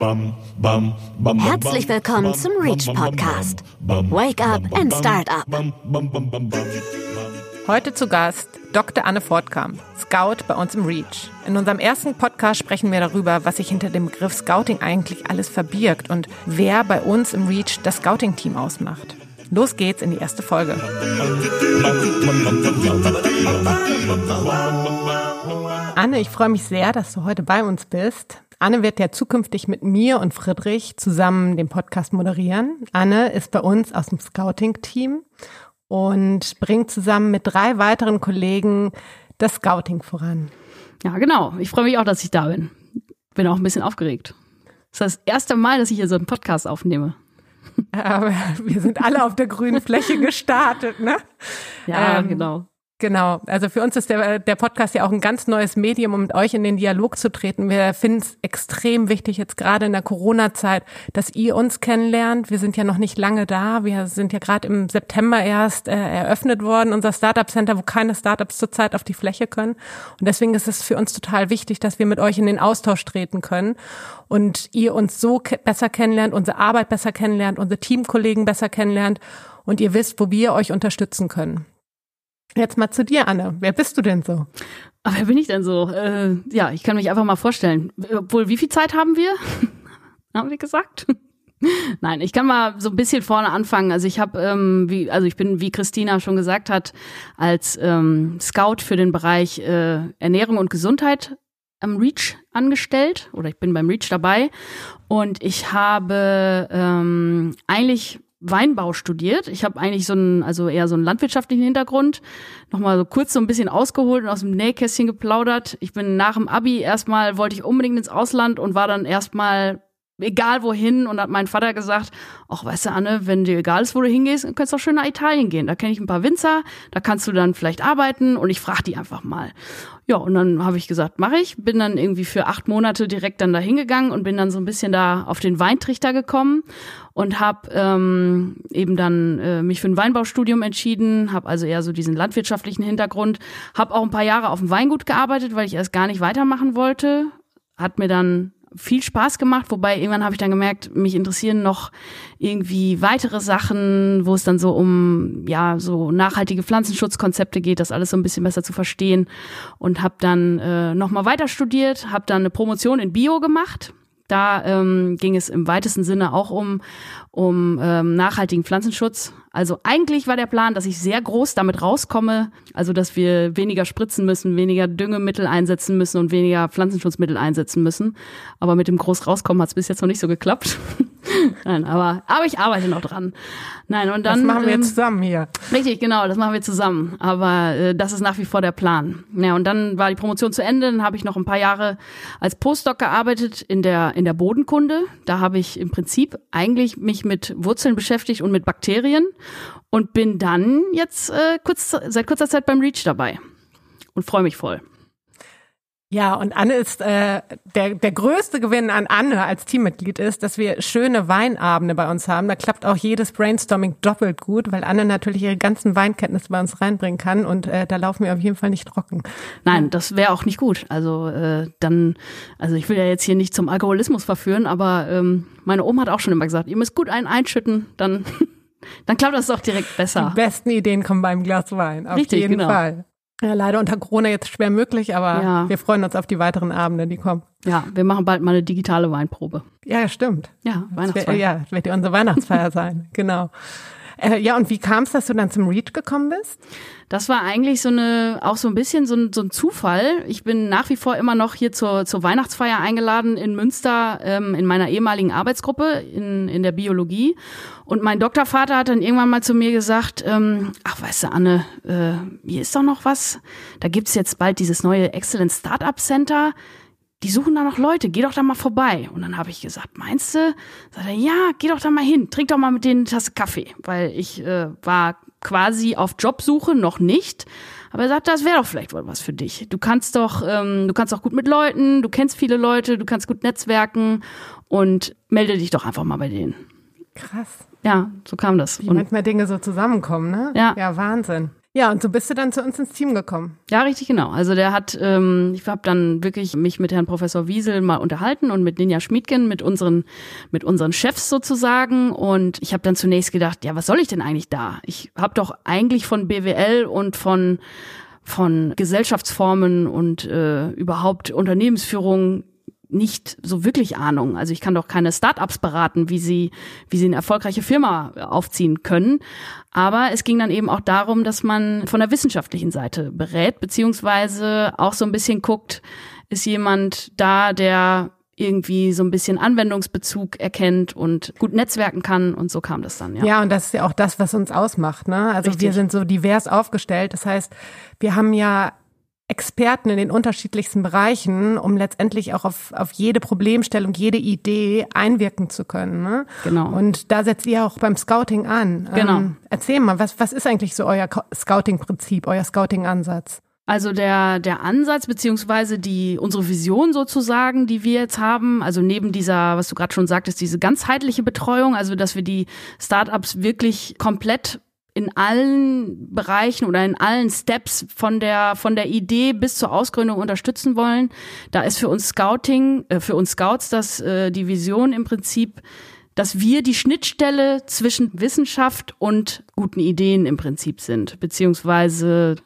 Herzlich willkommen zum Reach Podcast. Wake up and start up. Heute zu Gast Dr. Anne Fortkamp, Scout bei uns im Reach. In unserem ersten Podcast sprechen wir darüber, was sich hinter dem Begriff Scouting eigentlich alles verbirgt und wer bei uns im Reach das Scouting-Team ausmacht. Los geht's in die erste Folge. Anne, ich freue mich sehr, dass du heute bei uns bist. Anne wird ja zukünftig mit mir und Friedrich zusammen den Podcast moderieren. Anne ist bei uns aus dem Scouting-Team und bringt zusammen mit drei weiteren Kollegen das Scouting voran. Ja, genau. Ich freue mich auch, dass ich da bin. Bin auch ein bisschen aufgeregt. Das ist das erste Mal, dass ich hier so einen Podcast aufnehme. Aber wir sind alle auf der grünen Fläche gestartet, ne? Ja, ähm, genau. Genau, also für uns ist der, der Podcast ja auch ein ganz neues Medium, um mit euch in den Dialog zu treten. Wir finden es extrem wichtig, jetzt gerade in der Corona-Zeit, dass ihr uns kennenlernt. Wir sind ja noch nicht lange da. Wir sind ja gerade im September erst äh, eröffnet worden, unser Startup Center, wo keine Startups zurzeit auf die Fläche können. Und deswegen ist es für uns total wichtig, dass wir mit euch in den Austausch treten können und ihr uns so ke besser kennenlernt, unsere Arbeit besser kennenlernt, unsere Teamkollegen besser kennenlernt und ihr wisst, wo wir euch unterstützen können. Jetzt mal zu dir, Anne. Wer bist du denn so? Aber wer bin ich denn so? Äh, ja, ich kann mich einfach mal vorstellen. Obwohl, wie viel Zeit haben wir? haben wir gesagt? Nein, ich kann mal so ein bisschen vorne anfangen. Also ich habe, ähm, wie, also ich bin, wie Christina schon gesagt hat, als ähm, Scout für den Bereich äh, Ernährung und Gesundheit am Reach angestellt oder ich bin beim Reach dabei und ich habe ähm, eigentlich Weinbau studiert. Ich habe eigentlich so einen, also eher so einen landwirtschaftlichen Hintergrund. Nochmal so kurz so ein bisschen ausgeholt und aus dem Nähkästchen geplaudert. Ich bin nach dem Abi erstmal, wollte ich unbedingt ins Ausland und war dann erstmal egal wohin und hat mein Vater gesagt, ach weißt du Anne, wenn dir egal ist, wo du hingehst, kannst du auch schön nach Italien gehen. Da kenne ich ein paar Winzer, da kannst du dann vielleicht arbeiten und ich frage die einfach mal. Ja, und dann habe ich gesagt, mache ich. Bin dann irgendwie für acht Monate direkt dann da hingegangen und bin dann so ein bisschen da auf den Weintrichter gekommen und habe ähm, eben dann äh, mich für ein Weinbaustudium entschieden, habe also eher so diesen landwirtschaftlichen Hintergrund, habe auch ein paar Jahre auf dem Weingut gearbeitet, weil ich erst gar nicht weitermachen wollte. Hat mir dann viel Spaß gemacht, wobei irgendwann habe ich dann gemerkt, mich interessieren noch irgendwie weitere Sachen, wo es dann so um ja so nachhaltige Pflanzenschutzkonzepte geht, das alles so ein bisschen besser zu verstehen und habe dann äh, noch mal weiter studiert, habe dann eine Promotion in Bio gemacht. Da ähm, ging es im weitesten Sinne auch um um ähm, nachhaltigen Pflanzenschutz. Also eigentlich war der Plan, dass ich sehr groß damit rauskomme, also dass wir weniger spritzen müssen, weniger Düngemittel einsetzen müssen und weniger Pflanzenschutzmittel einsetzen müssen. Aber mit dem groß rauskommen hat es bis jetzt noch nicht so geklappt. Nein, aber, aber ich arbeite noch dran. Nein, und dann. Das machen wir ähm, zusammen hier. Richtig, genau, das machen wir zusammen. Aber äh, das ist nach wie vor der Plan. Ja, und dann war die Promotion zu Ende. Dann habe ich noch ein paar Jahre als Postdoc gearbeitet in der, in der Bodenkunde. Da habe ich im Prinzip eigentlich mich mit Wurzeln beschäftigt und mit Bakterien und bin dann jetzt äh, kurz, seit kurzer Zeit beim REACH dabei und freue mich voll. Ja, und Anne ist äh, der, der größte Gewinn an Anne als Teammitglied ist, dass wir schöne Weinabende bei uns haben. Da klappt auch jedes Brainstorming doppelt gut, weil Anne natürlich ihre ganzen Weinkenntnisse bei uns reinbringen kann und äh, da laufen wir auf jeden Fall nicht trocken. Nein, das wäre auch nicht gut. Also äh, dann, also ich will ja jetzt hier nicht zum Alkoholismus verführen, aber ähm, meine Oma hat auch schon immer gesagt, ihr müsst gut einen einschütten, dann dann klappt das doch direkt besser. Die besten Ideen kommen beim Glas Wein, auf Richtig, jeden genau. Fall. Ja, leider unter Corona jetzt schwer möglich, aber Ja. wir freuen uns auf die weiteren Abende, die kommen. Ja, wir machen bald mal eine digitale Weinprobe. Ja, stimmt. Ja, Das wär, ja, das wird ja unsere Weihnachtsfeier sein, genau. Äh, ja, und wie kam es, dass du dann zum Reach gekommen bist? Das war eigentlich so eine, auch so ein bisschen so ein, so ein Zufall. Ich bin nach wie vor immer noch hier zur, zur Weihnachtsfeier eingeladen in Münster, ähm, in meiner ehemaligen Arbeitsgruppe in, in der Biologie. Und mein Doktorvater hat dann irgendwann mal zu mir gesagt, ähm, ach weißt du, Anne, äh, hier ist doch noch was. Da gibt's jetzt bald dieses neue Excellent Startup Center. Die suchen da noch Leute, geh doch da mal vorbei. Und dann habe ich gesagt, meinst du? Sagt er, ja, geh doch da mal hin, trink doch mal mit denen eine Tasse Kaffee. Weil ich äh, war quasi auf Jobsuche, noch nicht. Aber er sagt, das wäre doch vielleicht wohl was für dich. Du kannst doch, ähm, du kannst auch gut mit Leuten, du kennst viele Leute, du kannst gut netzwerken und melde dich doch einfach mal bei denen. Krass. Ja, so kam das. Wie Und manchmal Dinge so zusammenkommen, ne? Ja. Ja, Wahnsinn. Ja, und so bist du dann zu uns ins Team gekommen. Ja, richtig genau. Also der hat, ähm, ich habe dann wirklich mich mit Herrn Professor Wiesel mal unterhalten und mit Ninja Schmiedken, mit unseren, mit unseren Chefs sozusagen. Und ich habe dann zunächst gedacht, ja, was soll ich denn eigentlich da? Ich habe doch eigentlich von BWL und von von Gesellschaftsformen und äh, überhaupt Unternehmensführung nicht so wirklich Ahnung. Also ich kann doch keine Startups beraten, wie sie, wie sie eine erfolgreiche Firma aufziehen können. Aber es ging dann eben auch darum, dass man von der wissenschaftlichen Seite berät, beziehungsweise auch so ein bisschen guckt, ist jemand da, der irgendwie so ein bisschen Anwendungsbezug erkennt und gut netzwerken kann und so kam das dann, ja. Ja, und das ist ja auch das, was uns ausmacht, ne? Also Richtig. wir sind so divers aufgestellt. Das heißt, wir haben ja Experten in den unterschiedlichsten Bereichen, um letztendlich auch auf, auf jede Problemstellung, jede Idee einwirken zu können. Ne? Genau. Und da setzt ihr auch beim Scouting an. Genau. Ähm, erzähl mal, was, was ist eigentlich so euer Scouting-Prinzip, euer Scouting-Ansatz? Also der, der Ansatz beziehungsweise die unsere Vision sozusagen, die wir jetzt haben, also neben dieser, was du gerade schon sagtest, diese ganzheitliche Betreuung, also dass wir die Startups wirklich komplett in allen Bereichen oder in allen Steps von der von der Idee bis zur Ausgründung unterstützen wollen. Da ist für uns Scouting, äh, für uns Scouts das äh, die Vision im Prinzip, dass wir die Schnittstelle zwischen Wissenschaft und guten Ideen im Prinzip sind, beziehungsweise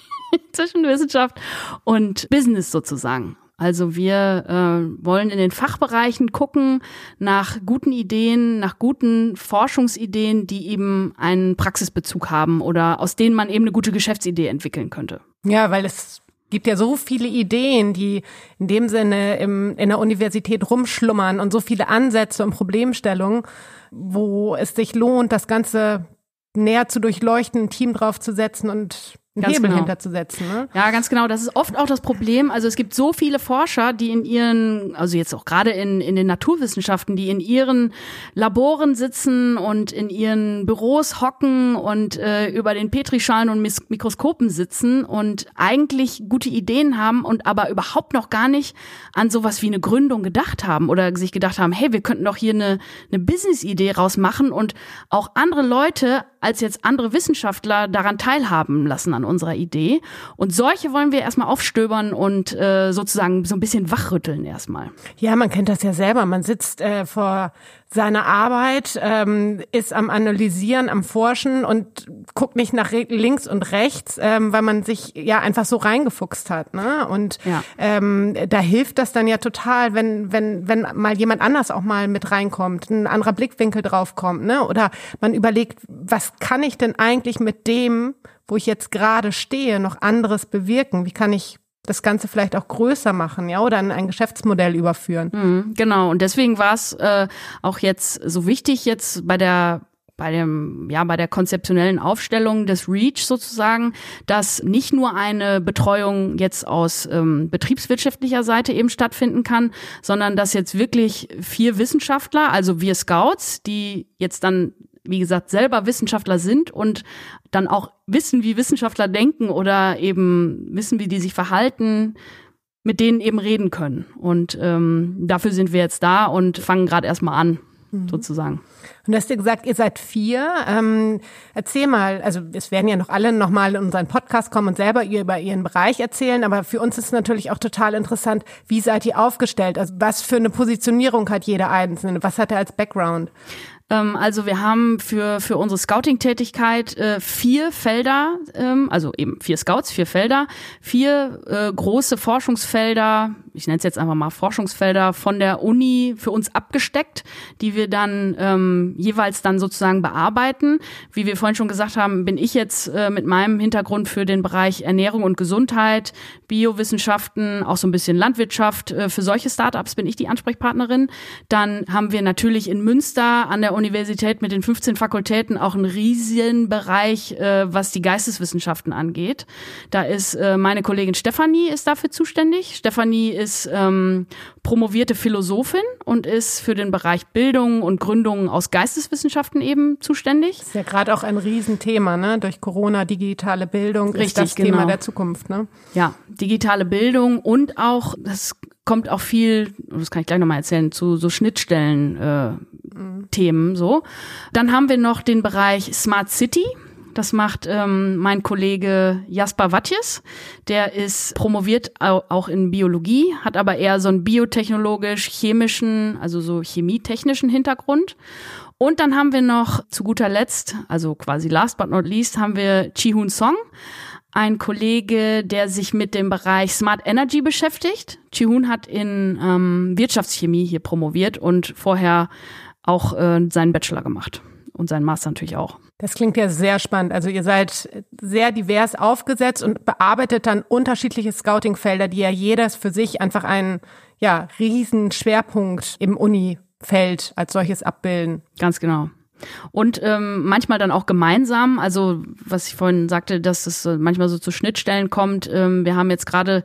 zwischen Wissenschaft und Business sozusagen. Also wir äh, wollen in den Fachbereichen gucken nach guten Ideen, nach guten Forschungsideen, die eben einen Praxisbezug haben oder aus denen man eben eine gute Geschäftsidee entwickeln könnte. Ja, weil es gibt ja so viele Ideen, die in dem Sinne im, in der Universität rumschlummern und so viele Ansätze und Problemstellungen, wo es sich lohnt, das Ganze näher zu durchleuchten, ein Team draufzusetzen und einen Hebel genau. hinterzusetzen. Ne? Ja, ganz genau. Das ist oft auch das Problem. Also es gibt so viele Forscher, die in ihren, also jetzt auch gerade in, in den Naturwissenschaften, die in ihren Laboren sitzen und in ihren Büros hocken und äh, über den Petrischalen und Mikroskopen sitzen und eigentlich gute Ideen haben und aber überhaupt noch gar nicht an sowas wie eine Gründung gedacht haben oder sich gedacht haben, hey, wir könnten doch hier eine, eine Business-Idee rausmachen und auch andere Leute als jetzt andere Wissenschaftler daran teilhaben lassen an unserer Idee. Und solche wollen wir erstmal aufstöbern und äh, sozusagen so ein bisschen wachrütteln erstmal. Ja, man kennt das ja selber. Man sitzt äh, vor seiner Arbeit, ähm, ist am Analysieren, am Forschen und guckt nicht nach links und rechts, ähm, weil man sich ja einfach so reingefuchst hat. Ne? Und ja. ähm, da hilft das dann ja total, wenn, wenn, wenn mal jemand anders auch mal mit reinkommt, ein anderer Blickwinkel draufkommt, ne? Oder man überlegt, was kann ich denn eigentlich mit dem, wo ich jetzt gerade stehe, noch anderes bewirken? Wie kann ich das Ganze vielleicht auch größer machen, ja, oder in ein Geschäftsmodell überführen. Mhm, genau. Und deswegen war es äh, auch jetzt so wichtig, jetzt bei der bei dem, ja, bei der konzeptionellen Aufstellung des REACH sozusagen, dass nicht nur eine Betreuung jetzt aus ähm, betriebswirtschaftlicher Seite eben stattfinden kann, sondern dass jetzt wirklich vier Wissenschaftler, also wir Scouts, die jetzt dann wie gesagt, selber Wissenschaftler sind und dann auch wissen, wie Wissenschaftler denken oder eben wissen, wie die sich verhalten, mit denen eben reden können. Und ähm, dafür sind wir jetzt da und fangen gerade erstmal an, mhm. sozusagen. Und du hast ja gesagt, ihr seid vier. Ähm, erzähl mal, also es werden ja noch alle nochmal in unseren Podcast kommen und selber ihr über ihren Bereich erzählen, aber für uns ist natürlich auch total interessant, wie seid ihr aufgestellt? Also was für eine Positionierung hat jeder Einzelne? Was hat er als Background? Ähm, also wir haben für, für unsere Scouting-Tätigkeit äh, vier Felder, ähm, also eben vier Scouts, vier Felder, vier äh, große Forschungsfelder, ich nenne es jetzt einfach mal Forschungsfelder von der Uni für uns abgesteckt, die wir dann ähm, jeweils dann sozusagen bearbeiten. Wie wir vorhin schon gesagt haben, bin ich jetzt äh, mit meinem Hintergrund für den Bereich Ernährung und Gesundheit, Biowissenschaften, auch so ein bisschen Landwirtschaft. Äh, für solche Startups bin ich die Ansprechpartnerin. Dann haben wir natürlich in Münster an der Universität mit den 15 Fakultäten auch einen riesigen Bereich, äh, was die Geisteswissenschaften angeht. Da ist äh, meine Kollegin Stefanie ist dafür zuständig. Stefanie ist ähm, promovierte Philosophin und ist für den Bereich Bildung und Gründung aus Geisteswissenschaften eben zuständig. Das ist ja gerade auch ein Riesenthema, ne? Durch Corona, digitale Bildung Richtig, ist das genau. Thema der Zukunft, ne? Ja, digitale Bildung und auch, das kommt auch viel, das kann ich gleich nochmal erzählen, zu so Schnittstellen äh, Themen so. Dann haben wir noch den Bereich Smart City. Das macht ähm, mein Kollege Jasper Wattjes. Der ist promoviert auch in Biologie, hat aber eher so einen biotechnologisch-chemischen, also so chemietechnischen Hintergrund. Und dann haben wir noch zu guter Letzt, also quasi last but not least, haben wir Chi-Hun Song, ein Kollege, der sich mit dem Bereich Smart Energy beschäftigt. Chi-Hun hat in ähm, Wirtschaftschemie hier promoviert und vorher auch äh, seinen Bachelor gemacht und seinen Master natürlich auch. Das klingt ja sehr spannend. Also ihr seid sehr divers aufgesetzt und bearbeitet dann unterschiedliche Scouting-Felder, die ja jedes für sich einfach einen ja, riesen Schwerpunkt im Uni Feld als solches abbilden. Ganz genau. Und ähm, manchmal dann auch gemeinsam, also was ich vorhin sagte, dass es manchmal so zu Schnittstellen kommt. Ähm, wir haben jetzt gerade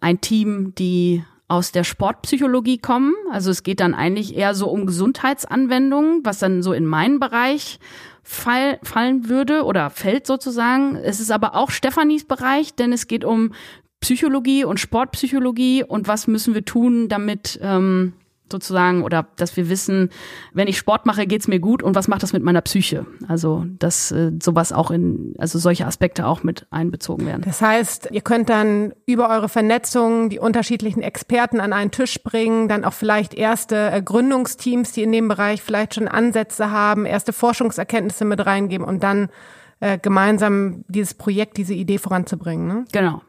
ein Team, die aus der Sportpsychologie kommen. Also es geht dann eigentlich eher so um Gesundheitsanwendungen, was dann so in meinen Bereich fall, fallen würde oder fällt sozusagen. Es ist aber auch Stefanis Bereich, denn es geht um Psychologie und Sportpsychologie und was müssen wir tun, damit ähm, sozusagen oder dass wir wissen, wenn ich Sport mache, geht's mir gut und was macht das mit meiner Psyche? Also, dass äh, sowas auch in, also solche Aspekte auch mit einbezogen werden. Das heißt, ihr könnt dann über eure Vernetzung die unterschiedlichen Experten an einen Tisch bringen, dann auch vielleicht erste äh, Gründungsteams, die in dem Bereich vielleicht schon Ansätze haben, erste Forschungserkenntnisse mit reingeben und dann äh, gemeinsam dieses Projekt, diese Idee voranzubringen. Ne? Genau.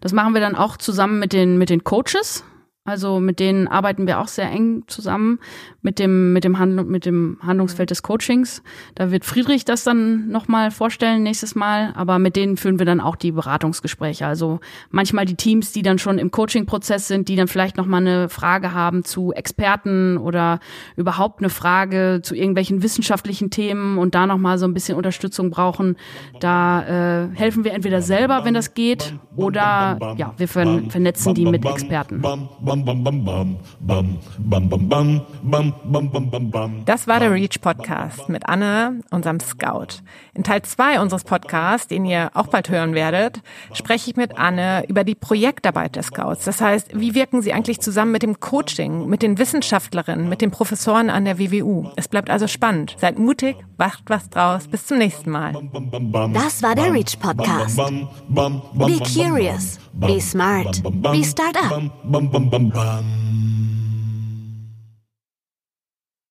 Das machen wir dann auch zusammen mit den, mit den Coaches also mit denen arbeiten wir auch sehr eng zusammen mit dem mit dem Handlung mit dem Handlungsfeld des Coachings. Da wird Friedrich das dann noch mal vorstellen nächstes Mal, aber mit denen führen wir dann auch die Beratungsgespräche. Also manchmal die Teams, die dann schon im Coaching-Prozess sind, die dann vielleicht noch mal eine Frage haben zu Experten oder überhaupt eine Frage zu irgendwelchen wissenschaftlichen Themen und da noch mal so ein bisschen Unterstützung brauchen. Da äh, helfen wir entweder selber, wenn das geht, oder ja, wir vernetzen die mit Experten. Das war der Reach Podcast mit Anne, unserem Scout. In Teil 2 unseres Podcasts, den ihr auch bald hören werdet, spreche ich mit Anne über die Projektarbeit der Scouts. Das heißt, wie wirken sie eigentlich zusammen mit dem Coaching, mit den Wissenschaftlerinnen, mit den Professoren an der WWU? Es bleibt also spannend. Seid mutig, macht was draus. Bis zum nächsten Mal. Das war der Reach Podcast. Be curious, be smart, be startup.